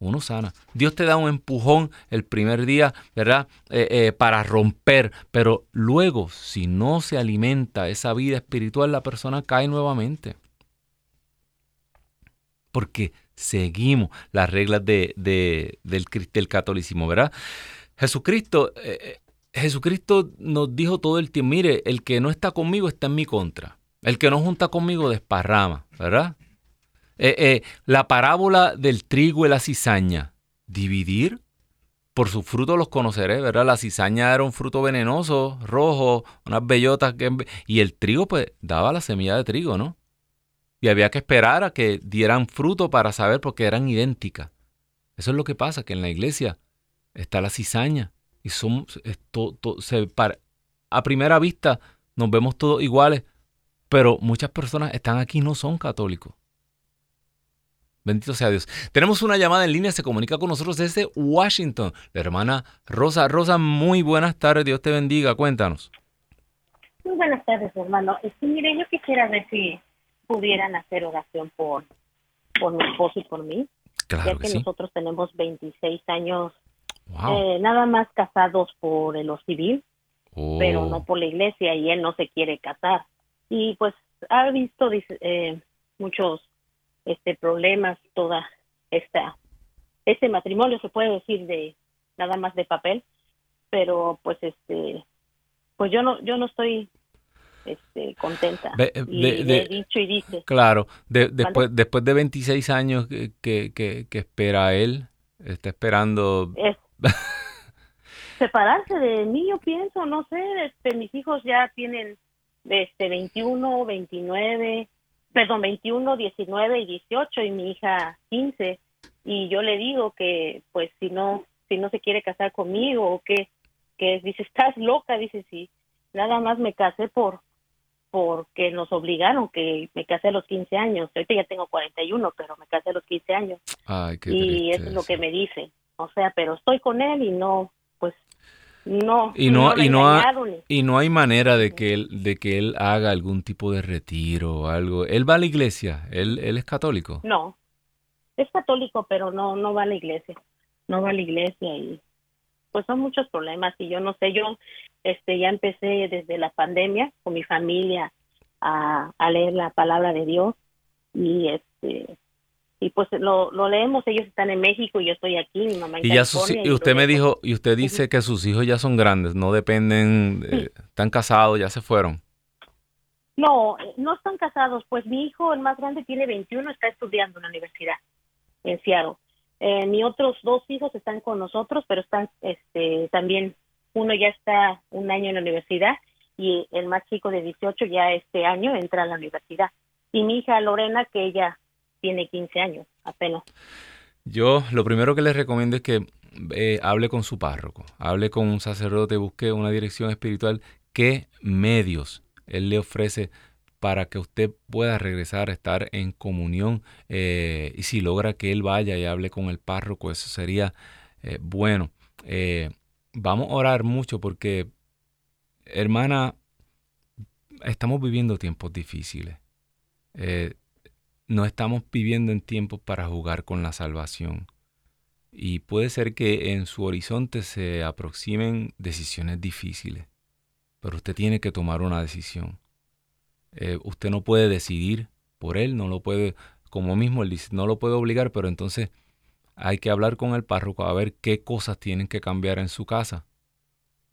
uno sana. Dios te da un empujón el primer día, ¿verdad? Eh, eh, para romper, pero luego, si no se alimenta esa vida espiritual, la persona cae nuevamente. Porque seguimos las reglas de, del, del, catolicismo, ¿verdad? Jesucristo, eh, Jesucristo nos dijo todo el tiempo, mire, el que no está conmigo está en mi contra. El que no junta conmigo desparrama, ¿verdad? Eh, eh, la parábola del trigo y la cizaña. Dividir. Por sus frutos los conoceré, ¿verdad? La cizaña era un fruto venenoso, rojo, unas bellotas que... Y el trigo, pues, daba la semilla de trigo, ¿no? Y había que esperar a que dieran fruto para saber porque eran idénticas. Eso es lo que pasa, que en la iglesia está la cizaña. Y son, se, a primera vista nos vemos todos iguales, pero muchas personas están aquí y no son católicos. Bendito sea Dios. Tenemos una llamada en línea, se comunica con nosotros desde Washington. La hermana Rosa. Rosa, muy buenas tardes, Dios te bendiga, cuéntanos. Muy buenas tardes, hermano. Este, mire, yo quisiera ver si pudieran hacer oración por, por mi esposo y por mí. Claro ya que, que nosotros tenemos 26 años eh, nada más casados por lo civil, pero no oh. por la iglesia y él no se quiere casar. Y pues ha visto eh, muchos este problemas toda esta este matrimonio se puede decir de nada más de papel pero pues este pues yo no yo no estoy este, contenta. Y he dicho y dice claro después después de 26 años que, que, que espera él está esperando separarse de mí yo pienso no sé este mis hijos ya tienen este 21 29 perdón, 21, 19 y 18 y mi hija 15 y yo le digo que pues si no si no se quiere casar conmigo o que que dice estás loca dice sí nada más me casé por porque nos obligaron que me casé a los 15 años. Ahorita ya tengo 41 pero me casé a los 15 años Ay, qué y eso es lo que me dice. O sea pero estoy con él y no no, y no, y no, y no hay manera de que él, de que él haga algún tipo de retiro o algo. Él va a la iglesia, él, él es católico. No, es católico, pero no, no va a la iglesia, no va a la iglesia y pues son muchos problemas y yo no sé, yo este ya empecé desde la pandemia con mi familia a, a leer la palabra de Dios y este y pues lo, lo, leemos, ellos están en México y yo estoy aquí, mi mamá y ya y usted me dijo, y usted dice que sus hijos ya son grandes, no dependen, están casados, ya se fueron. No, no están casados. Pues mi hijo, el más grande, tiene 21, está estudiando en la universidad en Seattle. Eh, mis otros dos hijos están con nosotros, pero están este, también, uno ya está un año en la universidad y el más chico de 18 ya este año entra a la universidad. Y mi hija Lorena, que ella tiene 15 años apenas. Yo lo primero que les recomiendo es que eh, hable con su párroco, hable con un sacerdote, busque una dirección espiritual, qué medios él le ofrece para que usted pueda regresar a estar en comunión eh, y si logra que él vaya y hable con el párroco, eso sería eh, bueno. Eh, vamos a orar mucho porque, hermana, estamos viviendo tiempos difíciles. No estamos viviendo en tiempos para jugar con la salvación. Y puede ser que en su horizonte se aproximen decisiones difíciles, pero usted tiene que tomar una decisión. Eh, usted no puede decidir por él, no lo puede, como mismo él no lo puede obligar, pero entonces hay que hablar con el párroco a ver qué cosas tienen que cambiar en su casa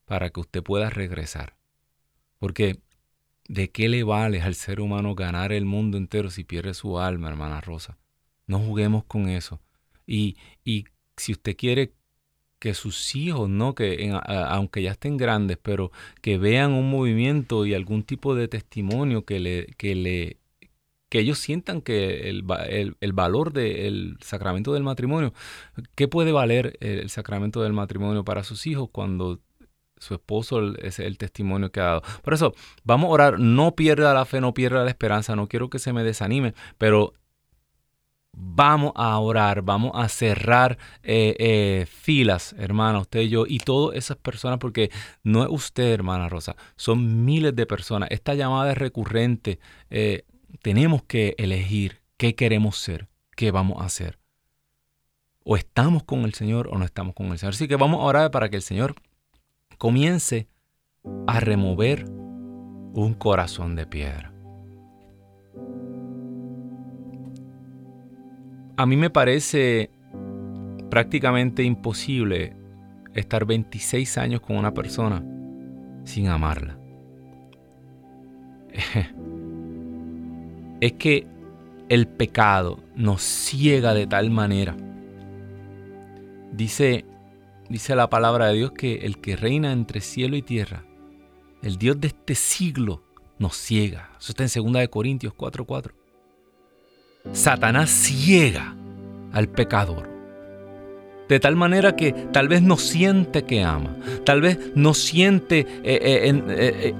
para que usted pueda regresar. Porque ¿de qué le vale al ser humano ganar el mundo entero si pierde su alma, hermana Rosa? No juguemos con eso. Y, y si usted quiere que sus hijos, ¿no? Que aunque ya estén grandes, pero que vean un movimiento y algún tipo de testimonio que le, que le, que ellos sientan que el, el, valor del sacramento del matrimonio, ¿qué puede valer el sacramento del matrimonio para sus hijos cuando su esposo es el testimonio que ha dado? Por eso, vamos a orar, no pierda la fe, no pierda la esperanza, no quiero que se me desanime, pero vamos a orar, vamos a cerrar eh, eh, filas, hermana, usted y yo, y todas esas personas, porque no es usted, hermana Rosa, son miles de personas. Esta llamada es recurrente. Eh, tenemos que elegir qué queremos ser, qué vamos a hacer. O estamos con el Señor o no estamos con el Señor. Así que vamos a orar para que el Señor comience a remover un corazón de piedra. A mí me parece prácticamente imposible estar 26 años con una persona sin amarla. Es que el pecado nos ciega de tal manera. Dice, dice la palabra de Dios que el que reina entre cielo y tierra, el Dios de este siglo, nos ciega. Eso está en 2 Corintios 4:4. Satanás ciega al pecador. De tal manera que tal vez no siente que ama, tal vez no siente, eh, eh, eh,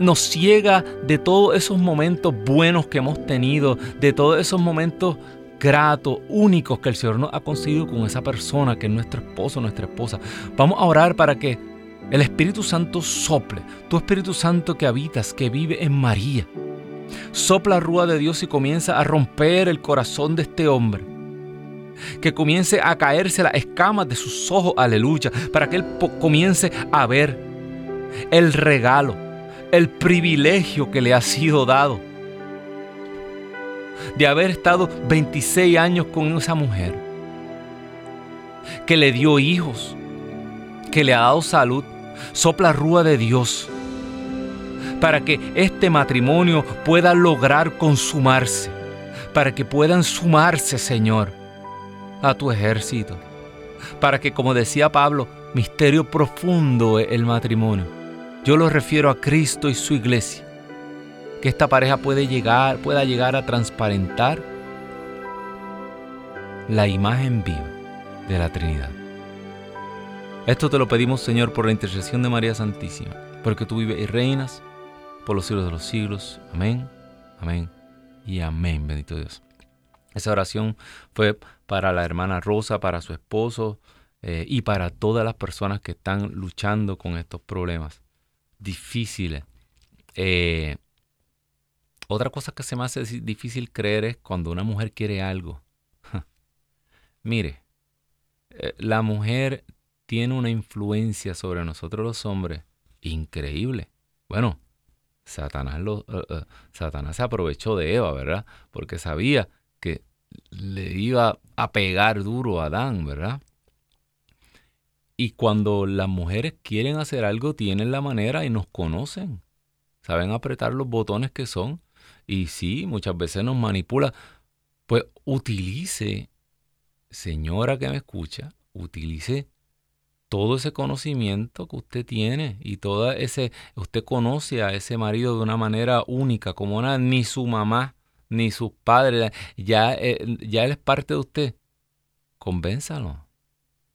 nos ciega de todos esos momentos buenos que hemos tenido, de todos esos momentos gratos, únicos que el Señor nos ha conseguido con esa persona que es nuestro esposo, nuestra esposa. Vamos a orar para que el Espíritu Santo sople, tu Espíritu Santo que habitas, que vive en María Sopla rúa de Dios y comienza a romper el corazón de este hombre. Que comience a caerse las escamas de sus ojos, aleluya, para que él comience a ver el regalo, el privilegio que le ha sido dado de haber estado 26 años con esa mujer, que le dio hijos, que le ha dado salud. Sopla rúa de Dios para que este matrimonio pueda lograr consumarse, para que puedan sumarse, Señor, a tu ejército, para que, como decía Pablo, misterio profundo el matrimonio. Yo lo refiero a Cristo y su iglesia, que esta pareja puede llegar, pueda llegar a transparentar la imagen viva de la Trinidad. Esto te lo pedimos, Señor, por la intercesión de María Santísima, porque tú vives y reinas por los siglos de los siglos. Amén, amén y amén, bendito Dios. Esa oración fue para la hermana Rosa, para su esposo eh, y para todas las personas que están luchando con estos problemas difíciles. Eh, otra cosa que se me hace difícil creer es cuando una mujer quiere algo. Mire, eh, la mujer tiene una influencia sobre nosotros los hombres increíble. Bueno, Satanás, lo, eh, eh, Satanás se aprovechó de Eva, ¿verdad? Porque sabía que le iba a pegar duro a Adán, ¿verdad? Y cuando las mujeres quieren hacer algo, tienen la manera y nos conocen. saben apretar los botones que son y sí, muchas veces nos manipula. Pues utilice, señora que me escucha, utilice todo ese conocimiento que usted tiene y todo ese, usted conoce a ese marido de una manera única, como ni su mamá ni sus padres, ya, eh, ya él es parte de usted. Convénzalo.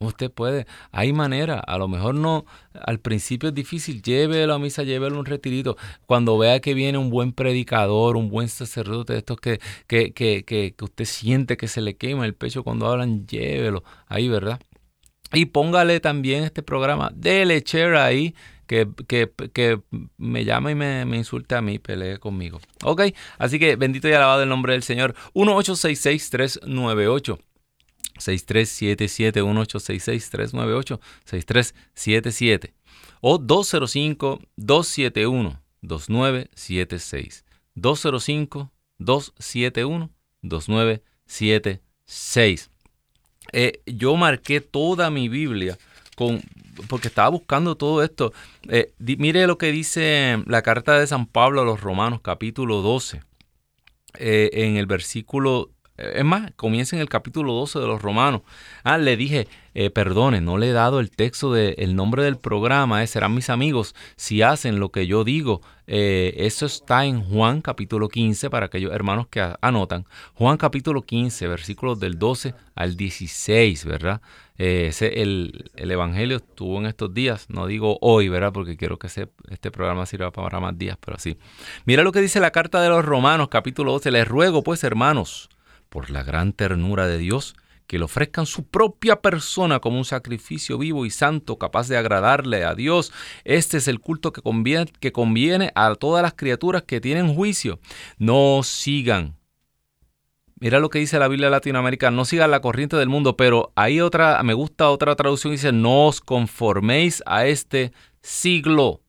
Usted puede, hay manera, a lo mejor no, al principio es difícil, llévelo a misa, llévelo un retirito. Cuando vea que viene un buen predicador, un buen sacerdote de estos que, que, que, que, usted siente que se le quema el pecho cuando hablan, llévelo ahí, ¿verdad? Y póngale también este programa, dele share ahí, que, que, que, me llama y me, me insulte a mí, pelee conmigo. Ok, así que bendito y alabado el nombre del Señor. 1866 398 6377-1866-398-6377 o 205-271-2976. 205-271-2976. Eh, yo marqué toda mi Biblia con, porque estaba buscando todo esto. Eh, mire lo que dice la carta de San Pablo a los Romanos, capítulo 12, eh, en el versículo es más, comienza en el capítulo 12 de los Romanos. Ah, le dije, eh, perdone, no le he dado el texto del nombre del programa, eh, serán mis amigos si hacen lo que yo digo. Eh, eso está en Juan capítulo 15 para aquellos hermanos que anotan. Juan capítulo 15, versículos del 12 al 16, ¿verdad? ese, el, el, Evangelio estuvo en estos días, no digo hoy, ¿verdad? Porque quiero que este programa sirva para más días, pero sí. Mira lo que dice la carta de los Romanos capítulo 12. Les ruego pues, hermanos, por la gran ternura de Dios, que le ofrezcan su propia persona como un sacrificio vivo y santo capaz de agradarle a Dios. Este es el culto que conviene, que conviene a todas las criaturas que tienen juicio. No sigan. Mira lo que dice la Biblia latinoamericana, no sigan la corriente del mundo, pero hay otra, me gusta otra traducción, dice, no os conforméis a este siglo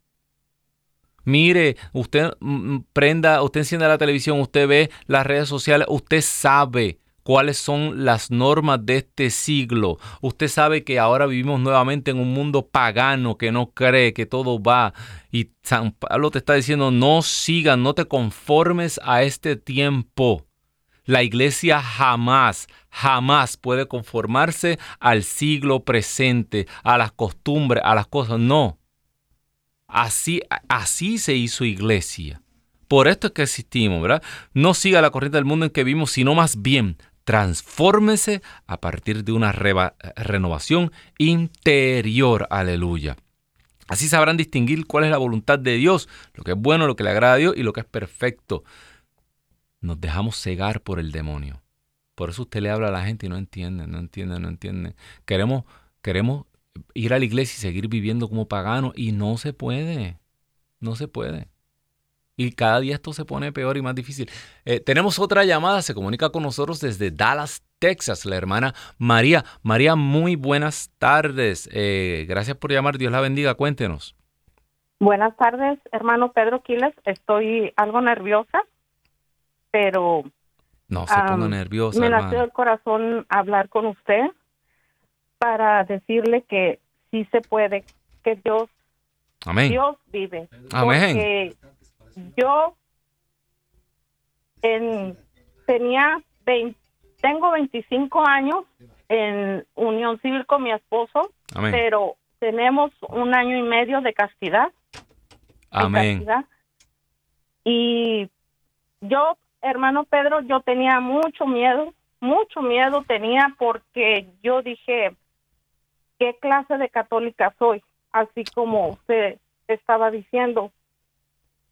Mire, usted mm, mm, prenda, usted enciende la televisión, usted ve las redes sociales, usted sabe cuáles son las normas de este siglo. Usted sabe que ahora vivimos nuevamente en un mundo pagano que no cree que todo va. Y San Pablo te está diciendo, no sigas, no te conformes a este tiempo. La iglesia jamás, jamás puede conformarse al siglo presente, a las costumbres, a las cosas. No. Así, así se hizo iglesia. Por esto es que existimos, ¿verdad? No siga la corriente del mundo en que vivimos, sino más bien transfórmese a partir de una renovación interior. Aleluya. Así sabrán distinguir cuál es la voluntad de Dios, lo que es bueno, lo que le agrada a Dios y lo que es perfecto. Nos dejamos cegar por el demonio. Por eso usted le habla a la gente y no entiende, no entiende, no entiende. Queremos, queremos ir a la iglesia y seguir viviendo como pagano y no se puede, no se puede. Y cada día esto se pone peor y más difícil. Eh, tenemos otra llamada, se comunica con nosotros desde Dallas, Texas, la hermana María. María, muy buenas tardes. Eh, gracias por llamar, Dios la bendiga, cuéntenos. Buenas tardes, hermano Pedro Quiles. Estoy algo nerviosa, pero... No se ponga nerviosa. Me nació el corazón hablar con usted para decirle que sí se puede, que Dios, Dios vive. Porque yo en, tenía tengo 25 años en unión civil con mi esposo, pero tenemos un año y medio de castidad. Amén. Y yo, hermano Pedro, yo tenía mucho miedo, mucho miedo tenía porque yo dije, qué clase de católica soy, así como usted estaba diciendo.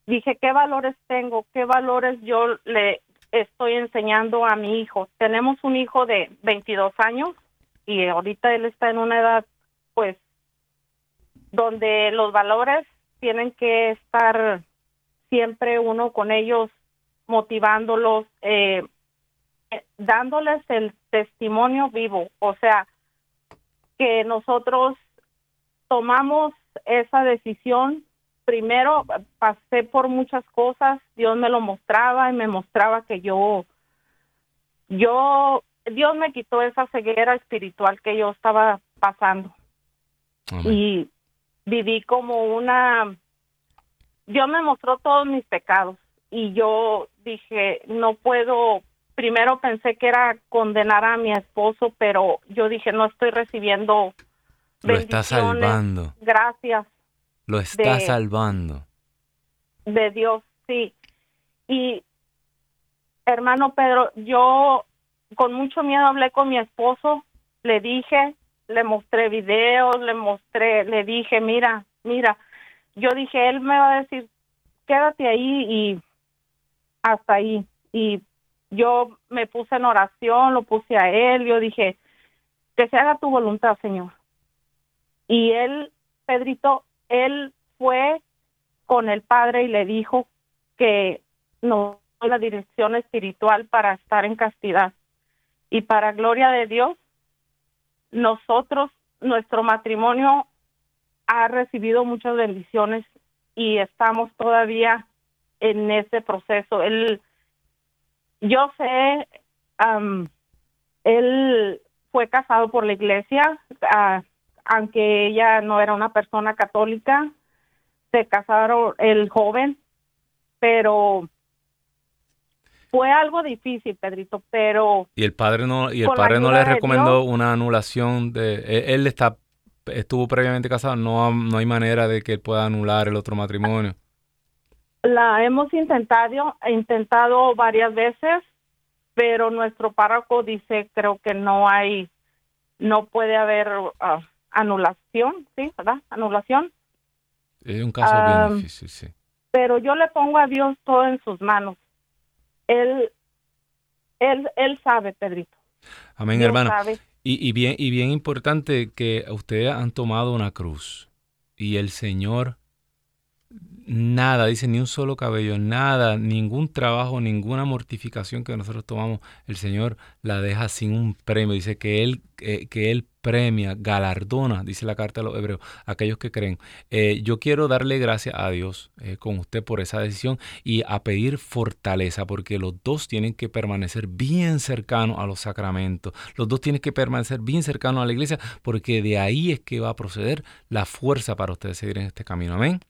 Dije, ¿qué valores tengo? ¿Qué valores yo le estoy enseñando a mi hijo? Tenemos un hijo de 22 años y ahorita él está en una edad, pues, donde los valores tienen que estar siempre uno con ellos, motivándolos, eh, dándoles el testimonio vivo. O sea, que nosotros tomamos esa decisión. Primero pasé por muchas cosas, Dios me lo mostraba y me mostraba que yo, yo, Dios me quitó esa ceguera espiritual que yo estaba pasando. Y viví como una, Dios me mostró todos mis pecados y yo dije, no puedo, primero pensé que era condenar a mi esposo, pero yo dije, no estoy recibiendo Lo está salvando. Gracias. Lo está salvando. De Dios, sí. Y hermano Pedro, yo con mucho miedo hablé con mi esposo, le dije, le mostré videos, le mostré, le dije, mira, mira, yo dije, él me va a decir, quédate ahí y hasta ahí. Y yo me puse en oración, lo puse a él, yo dije, que se haga tu voluntad, Señor. Y él, Pedrito, él fue con el Padre y le dijo que no la dirección espiritual para estar en castidad. Y para gloria de Dios, nosotros, nuestro matrimonio ha recibido muchas bendiciones y estamos todavía en ese proceso. Él, yo sé, él fue casado por la iglesia, ah, aunque ella no era una persona católica, se casaron el joven, pero fue algo difícil, Pedrito, pero y el padre no y el padre no le recomendó una anulación de e, él, está estuvo previamente casado, no no hay manera de que él pueda anular el otro matrimonio. La hemos intentado intentado varias veces, pero nuestro párroco dice creo que no hay no puede haber ah, anulación, ¿sí? ¿Verdad? Anulación. Es un caso bien difícil, sí. Pero yo le pongo a Dios todo en sus manos él, él, él sabe, Pedrito. Amén, hermano. Y, y, bien, y bien importante que ustedes han tomado una cruz y el Señor nada, dice ni un solo cabello, nada, ningún trabajo, ninguna mortificación que nosotros tomamos, el Señor la deja sin un premio. Dice que Él, eh, que Él premia, galardona, dice la carta de los hebreos, aquellos que creen. Eh, yo quiero darle gracias a Dios eh, con usted por esa decisión y a pedir fortaleza, porque los dos tienen que permanecer bien cercanos a los sacramentos. Los dos tienen que permanecer bien cercanos a la iglesia, porque de ahí es que va a proceder la fuerza para ustedes seguir en este camino. Amén.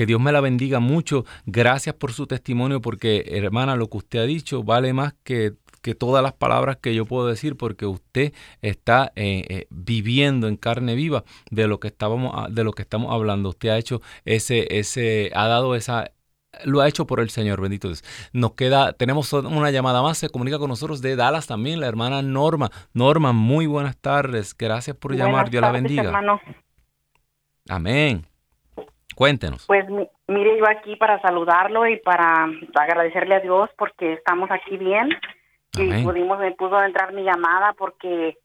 Que Dios me la bendiga mucho. Gracias por su testimonio porque, hermana, lo que usted ha dicho vale más que, que todas las palabras que yo puedo decir porque usted está eh, eh, viviendo en carne viva de lo que estábamos de lo que estamos hablando. Usted ha hecho ese ese ha dado esa lo ha hecho por el Señor, bendito Dios. Nos queda, tenemos una llamada más, se comunica con nosotros de Dallas también, la hermana Norma. Norma, muy buenas tardes, gracias por llamar, Dios la bendiga. Amén. Cuéntenos. Pues mire, yo aquí para saludarlo y para agradecerle a Dios porque estamos aquí bien y pudimos, me pudo entrar mi llamada porque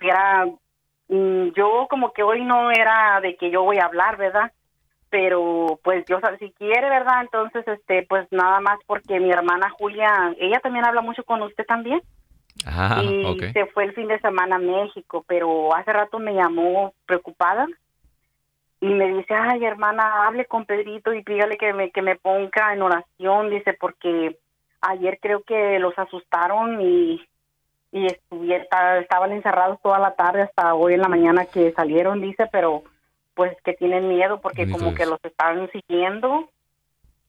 era, mm, yo como que hoy no era de que yo voy a hablar, ¿verdad? Pero pues yo, si quiere, ¿verdad? Entonces, este, pues nada más porque mi hermana Julia, ella también habla mucho con usted también. Ah, y se fue el fin de semana a México, pero hace rato me llamó preocupada y me dice, ay hermana, hable con Pedrito y pídale que me, que me ponga en oración, dice, porque ayer creo que los asustaron y, y estaban encerrados toda la tarde hasta hoy en la mañana que salieron, dice, pero pues que tienen miedo porque como que los estaban siguiendo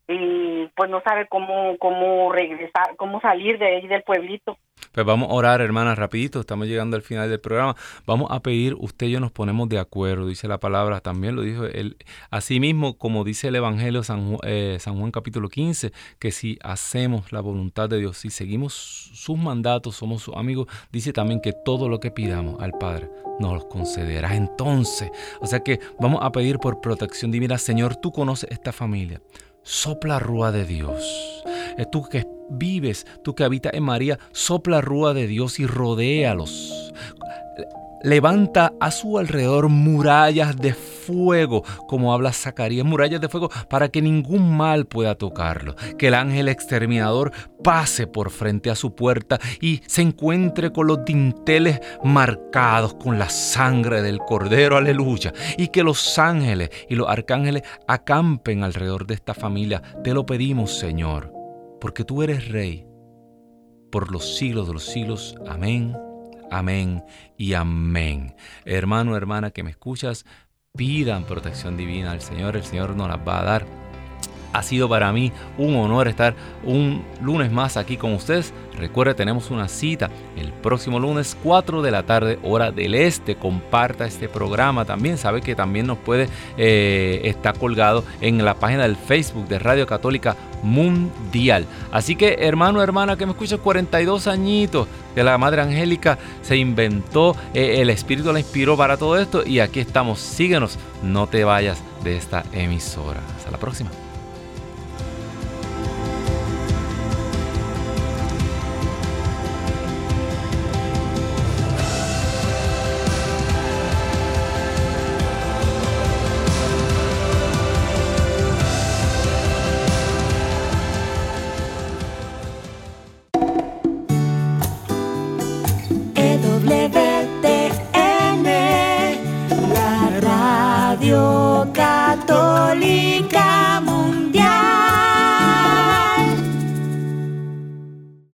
y pues no sabe cómo, cómo regresar, cómo salir de ahí del pueblito. Pues vamos a orar, hermana, rapidito, estamos llegando al final del programa. Vamos a pedir, usted y yo nos ponemos de acuerdo, dice la palabra, también lo dijo él. Asimismo, como dice el Evangelio San, eh, San Juan capítulo 15, que si hacemos la voluntad de Dios, si seguimos sus mandatos, somos sus amigos, dice también que todo lo que pidamos al Padre nos lo concederá entonces. O sea que vamos a pedir por protección divina, Señor, tú conoces esta familia sopla rúa de Dios. Es tú que vives, tú que habitas en María, sopla rúa de Dios y rodéalos. Levanta a su alrededor murallas de fuego, como habla Zacarías, murallas de fuego para que ningún mal pueda tocarlo. Que el ángel exterminador pase por frente a su puerta y se encuentre con los dinteles marcados con la sangre del cordero, aleluya. Y que los ángeles y los arcángeles acampen alrededor de esta familia. Te lo pedimos, Señor, porque tú eres rey por los siglos de los siglos. Amén amén y amén. Hermano, hermana que me escuchas, pidan protección divina al Señor, el Señor nos las va a dar. Ha sido para mí un honor estar un lunes más aquí con ustedes. Recuerde, tenemos una cita el próximo lunes 4 de la tarde, hora del este. Comparta este programa también. Sabe que también nos puede eh, estar colgado en la página del Facebook de Radio Católica Mundial. Así que, hermano, hermana, que me escucha 42 añitos de la Madre Angélica, se inventó, eh, el Espíritu la inspiró para todo esto. Y aquí estamos. Síguenos, no te vayas de esta emisora. Hasta la próxima.